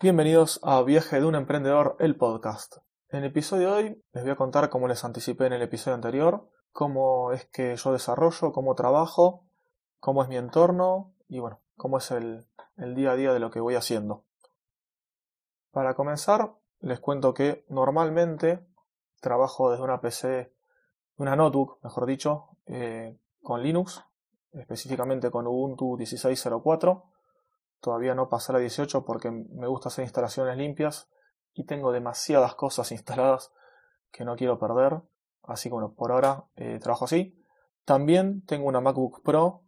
Bienvenidos a Viaje de un Emprendedor, el podcast. En el episodio de hoy les voy a contar, como les anticipé en el episodio anterior, cómo es que yo desarrollo, cómo trabajo, cómo es mi entorno y bueno, cómo es el, día a día de lo que voy haciendo. Para comenzar, les cuento que normalmente trabajo desde una PC, una notebook, mejor dicho, eh, con Linux, específicamente con Ubuntu 16.04 Todavía no pasé a la 18 porque me gusta hacer instalaciones limpias y tengo demasiadas cosas instaladas que no quiero perder. Así que bueno, por ahora eh, trabajo así. También tengo una MacBook Pro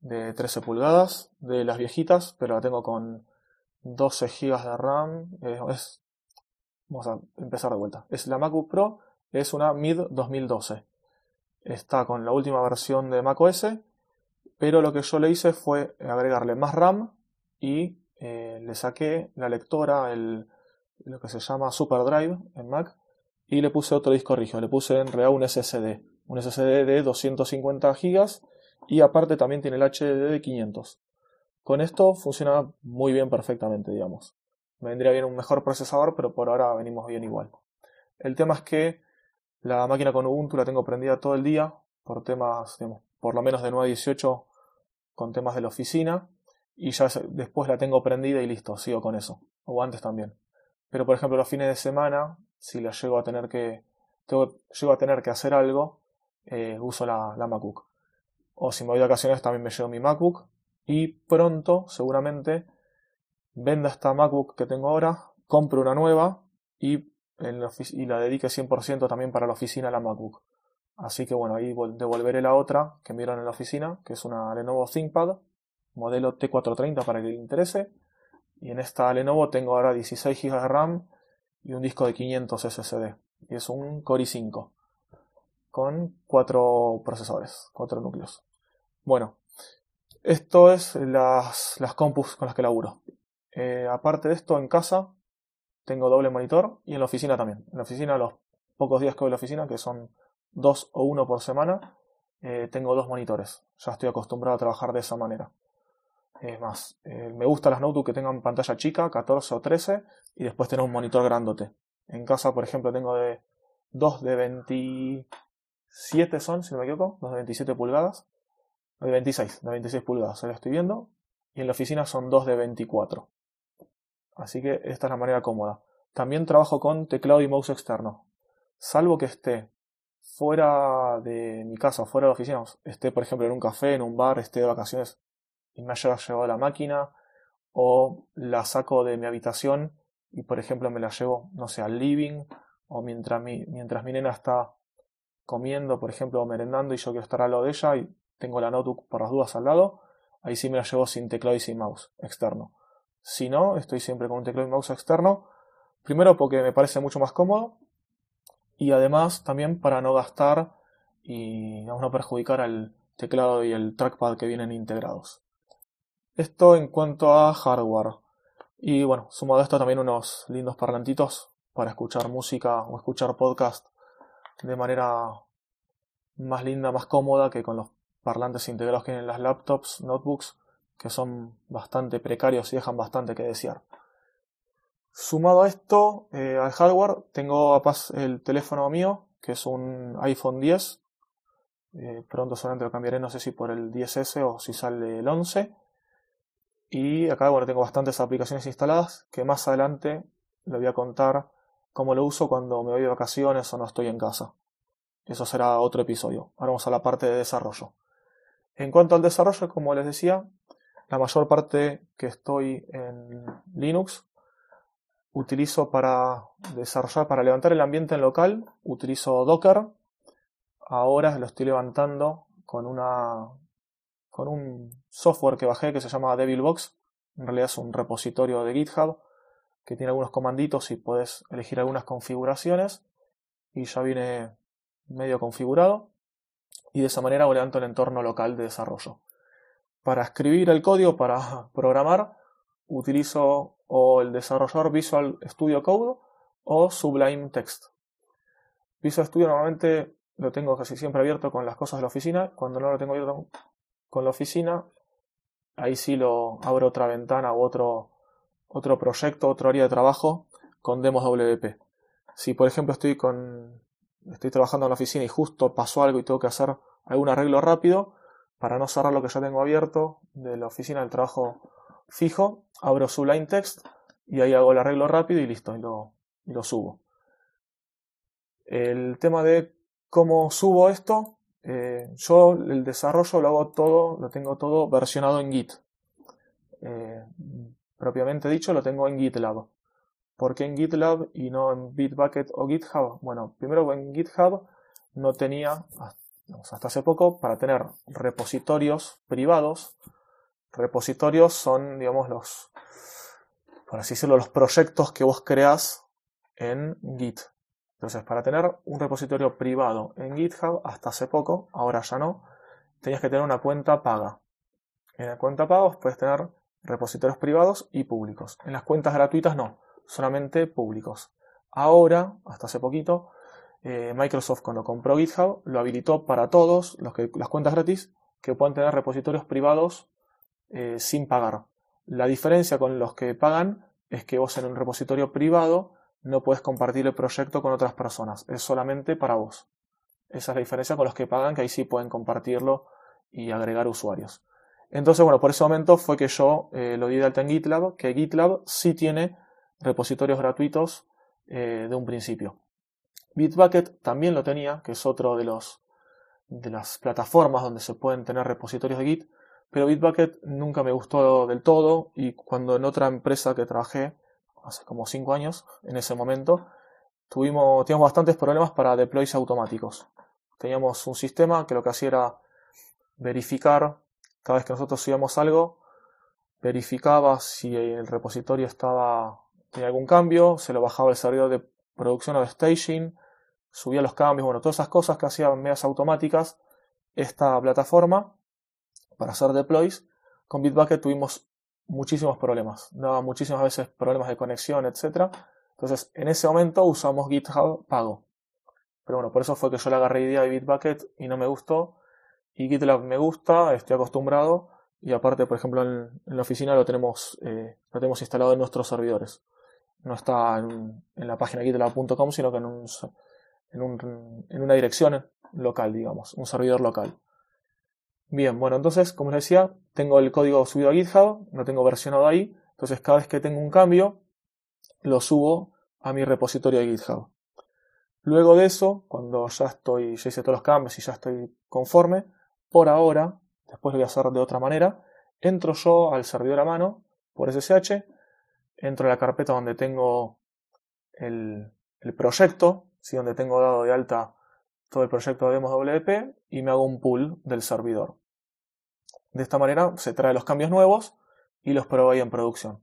de 13 pulgadas, de las viejitas, pero la tengo con 12 GB de RAM. Eh, es, vamos a empezar de vuelta. Es la MacBook Pro, es una Mid 2012. Está con la última versión de macOS, pero lo que yo le hice fue agregarle más RAM y eh, le saqué la lectora, el, lo que se llama SuperDrive en Mac, y le puse otro disco rígido, le puse en realidad un SSD, un SSD de 250 GB y aparte también tiene el HDD de 500. Con esto funciona muy bien perfectamente, digamos. Me vendría bien un mejor procesador, pero por ahora venimos bien igual. El tema es que la máquina con Ubuntu la tengo prendida todo el día por temas, digamos, por lo menos de 9 a 18 con temas de la oficina y ya después la tengo prendida y listo, sigo con eso. O antes también. Pero por ejemplo los fines de semana, si la llego a tener que, llego a tener que hacer algo, eh, uso la, la MacBook. O si me voy de vacaciones también me llevo mi MacBook. Y pronto, seguramente, venda esta MacBook que tengo ahora, compro una nueva y, en la, y la dedique 100% también para la oficina la MacBook. Así que bueno, ahí devolveré la otra que me en la oficina, que es una Lenovo ThinkPad modelo T430 para que le interese. Y en esta Lenovo tengo ahora 16 GB de RAM y un disco de 500 SSD. Y es un Core i5 con cuatro procesadores, cuatro núcleos. Bueno, esto es las, las compus con las que laburo. Eh, aparte de esto, en casa tengo doble monitor y en la oficina también. En la oficina, los pocos días que voy a la oficina, que son dos o uno por semana, eh, tengo dos monitores. Ya estoy acostumbrado a trabajar de esa manera. Es más, eh, me gustan las notebooks que tengan pantalla chica, 14 o 13, y después tener un monitor grandote. En casa, por ejemplo, tengo de dos de 27 son, si no me equivoco, dos de 27 pulgadas, de 26, de 26 pulgadas, ahora estoy viendo, y en la oficina son dos de 24. Así que esta es la manera cómoda. También trabajo con teclado y mouse externo. Salvo que esté fuera de mi casa, fuera de la oficina, esté por ejemplo en un café, en un bar, esté de vacaciones y me haya llevado la máquina o la saco de mi habitación y por ejemplo me la llevo, no sé, al living o mientras mi, mientras mi nena está comiendo, por ejemplo, o merendando y yo quiero estar al lado de ella y tengo la notebook por las dudas al lado, ahí sí me la llevo sin teclado y sin mouse externo. Si no, estoy siempre con un teclado y mouse externo, primero porque me parece mucho más cómodo y además también para no gastar y no perjudicar al teclado y el trackpad que vienen integrados. Esto en cuanto a hardware. Y bueno, sumado a esto también unos lindos parlantitos para escuchar música o escuchar podcast de manera más linda, más cómoda que con los parlantes integrados que tienen las laptops, notebooks, que son bastante precarios y dejan bastante que desear. Sumado a esto, eh, al hardware, tengo el teléfono mío, que es un iPhone 10. Eh, pronto solamente lo cambiaré, no sé si por el 10S o si sale el 11 y acá, bueno, tengo bastantes aplicaciones instaladas que más adelante le voy a contar cómo lo uso cuando me voy de vacaciones o no estoy en casa. Eso será otro episodio. Ahora vamos a la parte de desarrollo. En cuanto al desarrollo, como les decía, la mayor parte que estoy en Linux utilizo para desarrollar, para levantar el ambiente en local, utilizo Docker. Ahora lo estoy levantando con una con un software que bajé que se llama Devilbox. En realidad es un repositorio de GitHub que tiene algunos comanditos y puedes elegir algunas configuraciones y ya viene medio configurado y de esa manera levanto el entorno local de desarrollo. Para escribir el código, para programar, utilizo o el desarrollador Visual Studio Code o Sublime Text. Visual Studio normalmente lo tengo casi siempre abierto con las cosas de la oficina. Cuando no lo tengo abierto con la oficina, ahí sí lo abro otra ventana u otro otro proyecto, otro área de trabajo con demos WP. Si por ejemplo estoy con estoy trabajando en la oficina y justo pasó algo y tengo que hacer algún arreglo rápido, para no cerrar lo que ya tengo abierto de la oficina del trabajo fijo, abro Sublime Text y ahí hago el arreglo rápido y listo, y lo, y lo subo. El tema de cómo subo esto, eh, yo el desarrollo lo hago todo, lo tengo todo versionado en Git. Eh, propiamente dicho, lo tengo en GitLab. ¿Por qué en GitLab y no en Bitbucket o GitHub? Bueno, primero en GitHub no tenía, hasta hace poco, para tener repositorios privados. Repositorios son, digamos, los, por así decirlo, los proyectos que vos creás en Git. Entonces, para tener un repositorio privado en GitHub, hasta hace poco, ahora ya no, tenías que tener una cuenta paga. En la cuenta paga puedes tener repositorios privados y públicos. En las cuentas gratuitas no, solamente públicos. Ahora, hasta hace poquito, eh, Microsoft cuando compró GitHub lo habilitó para todos los que, las cuentas gratis que puedan tener repositorios privados eh, sin pagar. La diferencia con los que pagan es que vos en un repositorio privado no puedes compartir el proyecto con otras personas, es solamente para vos. Esa es la diferencia con los que pagan, que ahí sí pueden compartirlo y agregar usuarios. Entonces, bueno, por ese momento fue que yo eh, lo di de alta en GitLab, que GitLab sí tiene repositorios gratuitos eh, de un principio. Bitbucket también lo tenía, que es otro de, los, de las plataformas donde se pueden tener repositorios de Git, pero Bitbucket nunca me gustó del todo y cuando en otra empresa que trabajé hace como 5 años, en ese momento, tuvimos, teníamos bastantes problemas para deploys automáticos. Teníamos un sistema que lo que hacía era verificar, cada vez que nosotros subíamos algo, verificaba si el repositorio estaba tenía algún cambio, se lo bajaba el servidor de producción o de staging, subía los cambios, bueno, todas esas cosas que hacían medias automáticas esta plataforma para hacer deploys. Con Bitbucket tuvimos muchísimos problemas. Daba muchísimas veces problemas de conexión, etc. Entonces, en ese momento usamos GitHub pago. Pero bueno, por eso fue que yo le agarré idea de Bitbucket y no me gustó. Y GitLab me gusta, estoy acostumbrado. Y aparte, por ejemplo, en, la oficina lo tenemos, eh, lo tenemos instalado en nuestros servidores. No está en, la página GitLab.com, sino que en, un, en, un, en una dirección local, digamos, un servidor local. Bien, bueno, entonces, como les decía, tengo el código subido a GitHub, lo tengo versionado ahí, entonces cada vez que tengo un cambio, lo subo a mi repositorio de GitHub. Luego de eso, cuando ya estoy, ya hice todos los cambios y ya estoy conforme, por ahora, después lo voy a hacer de otra manera, entro yo al servidor a mano por SSH, entro a la carpeta donde tengo el, el proyecto, ¿sí? donde tengo dado de alta todo el proyecto de demos WP y me hago un pull del servidor. De esta manera se trae los cambios nuevos y los pruebo ahí en producción.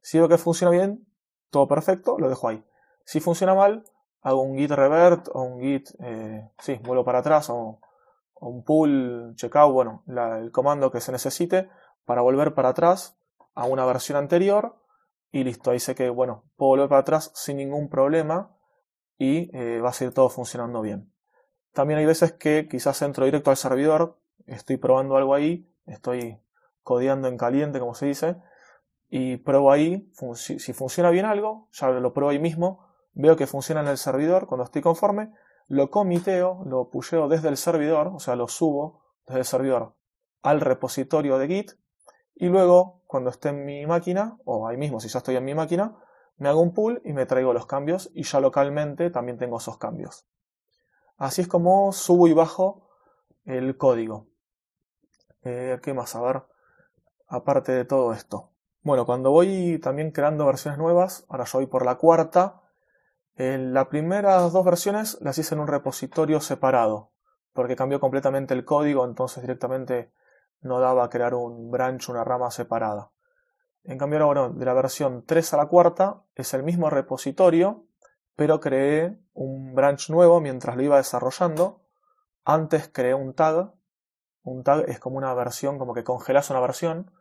Si veo que funciona bien, todo perfecto, lo dejo ahí. Si funciona mal, hago un git revert o un git, eh, sí, vuelvo para atrás o, un pull checkout, bueno, el comando que se necesite para volver para atrás a una versión anterior y listo, ahí sé que, bueno, puedo volver para atrás sin ningún problema y eh, va a seguir todo funcionando bien. También hay veces que quizás entro directo al servidor, estoy probando algo ahí, estoy codeando en caliente, como se dice, y pruebo ahí, si funciona bien algo, ya lo pruebo ahí mismo, veo que funciona en el servidor, cuando estoy conforme, lo comiteo, lo pusheo desde el servidor, o sea, lo subo desde el servidor al repositorio de Git, y luego, cuando esté en mi máquina, o ahí mismo, si ya estoy en mi máquina, me hago un pull y me traigo los cambios, y ya localmente también tengo esos cambios. Así es como subo y bajo el código. Eh, ¿Qué más? A ver, aparte de todo esto. Bueno, cuando voy también creando versiones nuevas, ahora yo voy por la cuarta, en las primeras dos versiones las hice en un repositorio separado, porque cambió completamente el código, entonces directamente no daba a crear un branch, una rama separada. En cambio, ahora, de la versión 3 a la cuarta es el mismo repositorio, pero creé un branch nuevo mientras lo iba desarrollando. Antes creé un tag. Un tag es como una versión, como que congelas una versión.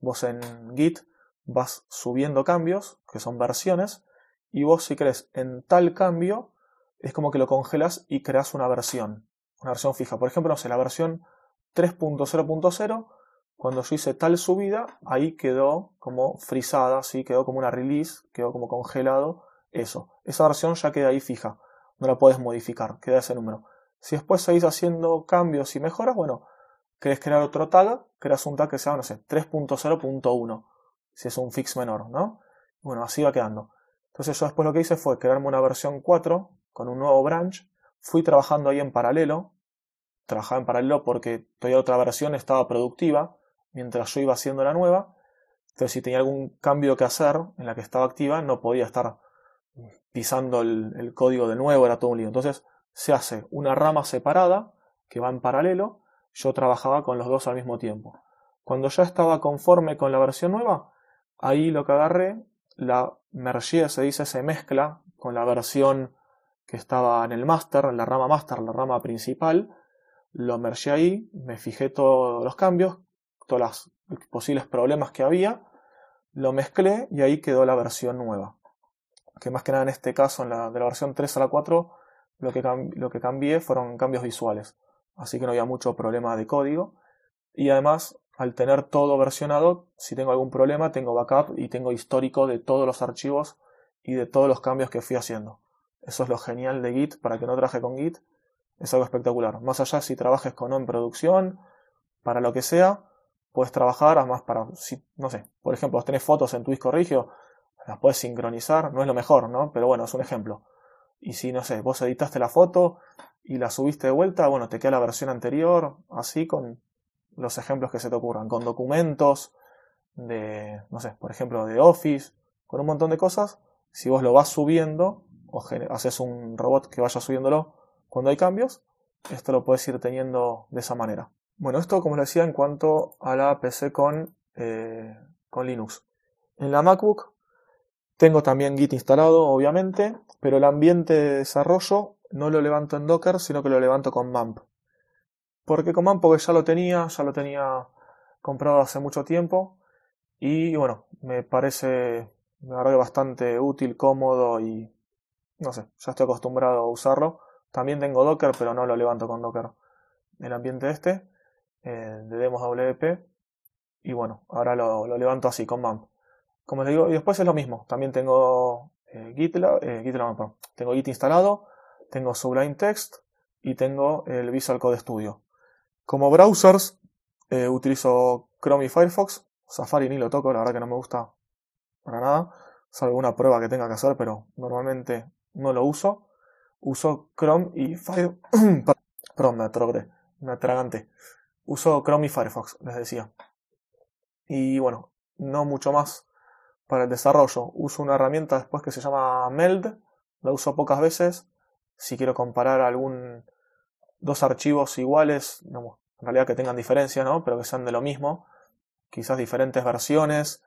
Vos en Git vas subiendo cambios, que son versiones, y vos si crees en tal cambio, es como que lo congelas y creas una versión, una versión fija. Por ejemplo, no sé, la versión 3.0.0, cuando yo hice tal subida, ahí quedó como frisada, ¿sí? quedó como una release, quedó como congelado eso. Esa versión ya queda ahí fija, no la puedes modificar, queda ese número. Si después seguís haciendo cambios y mejoras, bueno, querés crear otro tag, creas un tag que sea, no sé, 3.0.1, si es un fix menor, ¿no? Bueno, así va quedando. Entonces yo después lo que hice fue crearme una versión 4 con un nuevo branch, fui trabajando ahí en paralelo, trabajaba en paralelo porque todavía otra versión estaba productiva, mientras yo iba haciendo la nueva, entonces si tenía algún cambio que hacer en la que estaba activa, no podía estar pisando el, código de nuevo, era todo un lío. Entonces se hace una rama separada que va en paralelo, yo trabajaba con los dos al mismo tiempo. Cuando ya estaba conforme con la versión nueva, ahí lo que agarré, la mergé, se dice, se mezcla con la versión que estaba en el master, en la rama master, la rama principal, lo mergé ahí, me fijé todos los cambios, todos los posibles problemas que había, lo mezclé y ahí quedó la versión nueva. Que más que nada en este caso, en la, de la versión 3 a la 4, lo que, lo que cambié fueron cambios visuales. Así que no había mucho problema de código. Y además, al tener todo versionado, si tengo algún problema, tengo backup y tengo histórico de todos los archivos y de todos los cambios que fui haciendo. Eso es lo genial de Git, para que no traje con Git, es algo espectacular. Más allá si trabajes con en producción, para lo que sea, puedes trabajar, además para, si, no sé, por ejemplo, tenés fotos en tu disco rigio, las puedes sincronizar, no es lo mejor, ¿no? Pero bueno, es un ejemplo. Y si, no sé, vos editaste la foto y la subiste de vuelta, bueno, te queda la versión anterior, así con los ejemplos que se te ocurran, con documentos de, no sé, por ejemplo, de Office, con un montón de cosas. Si vos lo vas subiendo, o haces un robot que vaya subiéndolo cuando hay cambios, esto lo puedes ir teniendo de esa manera. Bueno, esto como les decía en cuanto a la PC con, eh, con Linux. En la MacBook tengo también Git instalado, obviamente, pero el ambiente de desarrollo no lo levanto en Docker, sino que lo levanto con MAMP. ¿Por qué con MAMP? Porque ya lo tenía, ya lo tenía comprado hace mucho tiempo y bueno, me parece me bastante útil, cómodo y no sé, ya estoy acostumbrado a usarlo. También tengo Docker, pero no lo levanto con Docker. El ambiente este, eh, de demos WP. Y bueno, ahora lo, lo levanto así, con MAMP. Como les digo, y después es lo mismo. También tengo eh, GitLab, eh, GitLab tengo Git instalado, tengo Sublime Text y tengo el Visual Code Studio. Como browsers eh, utilizo Chrome y Firefox. Safari ni lo toco, la verdad que no me gusta para nada. Salvo una prueba que tenga que hacer, pero normalmente no lo uso. Uso Chrome y Firefox. Perdón, me atrogré, me atragante. Uso Chrome y Firefox, les decía. Y bueno, no mucho más para el desarrollo. Uso una herramienta después que se llama Meld, la uso pocas veces. Si quiero comparar algún dos archivos iguales, en realidad que tengan diferencia, ¿no? Pero que sean de lo mismo, quizás diferentes versiones.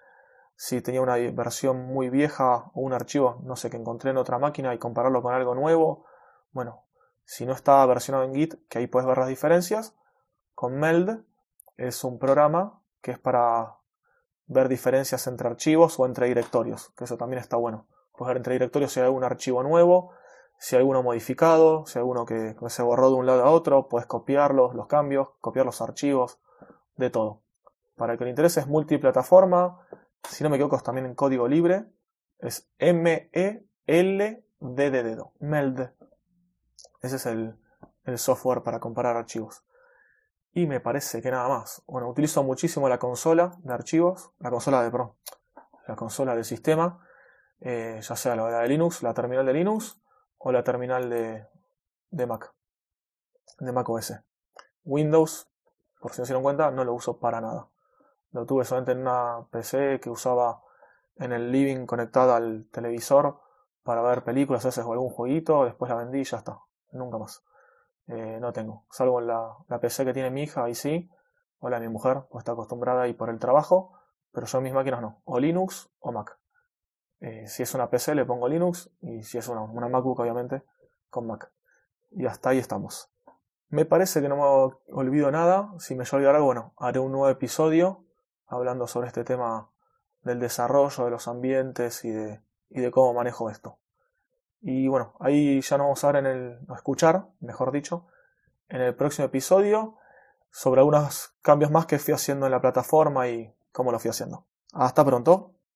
Si tenía una versión muy vieja o un archivo, no sé, que encontré en otra máquina y compararlo con algo nuevo, bueno, si no está versionado en Git, que ahí puedes ver las diferencias, con Meld es un programa que es para ver diferencias entre archivos o entre directorios, que eso también está bueno. Puedes ver entre directorios si hay algún archivo nuevo, si hay alguno modificado, si hay alguno que, se borró de un lado a otro, puedes copiarlos, los cambios, copiar los archivos, de todo. Para el que le interese es multiplataforma, si no me equivoco es también en código libre, es M-E-L-D de dedo, MELD. Ese es el, el software para comparar archivos. Y me parece que nada más. Bueno, utilizo muchísimo la consola de archivos, la consola de Pro, la consola del sistema, eh, ya sea la de Linux, la terminal de Linux o la terminal de, de Mac, de Mac OS. Windows, por si no se dieron cuenta, no lo uso para nada. Lo tuve solamente en una PC que usaba en el living conectada al televisor para ver películas, a veces o algún jueguito, después la vendí y ya está. Nunca más. Eh, no tengo. Salvo la, la PC que tiene mi hija, ahí sí. O la mi mujer, pues está acostumbrada y por el trabajo. Pero yo mis máquinas no. O Linux o Mac. Eh, si es una PC le pongo Linux y si es una, MacBook obviamente con Mac. Y hasta ahí estamos. Me parece que no me olvido nada. Si me olvidar algo, bueno, haré un nuevo episodio hablando sobre este tema del desarrollo de los ambientes y de, y de cómo manejo esto. Y bueno, ahí ya nos vamos a ver en el. a escuchar, mejor dicho, en el próximo episodio sobre algunos cambios más que fui haciendo en la plataforma y cómo lo fui haciendo. Hasta pronto.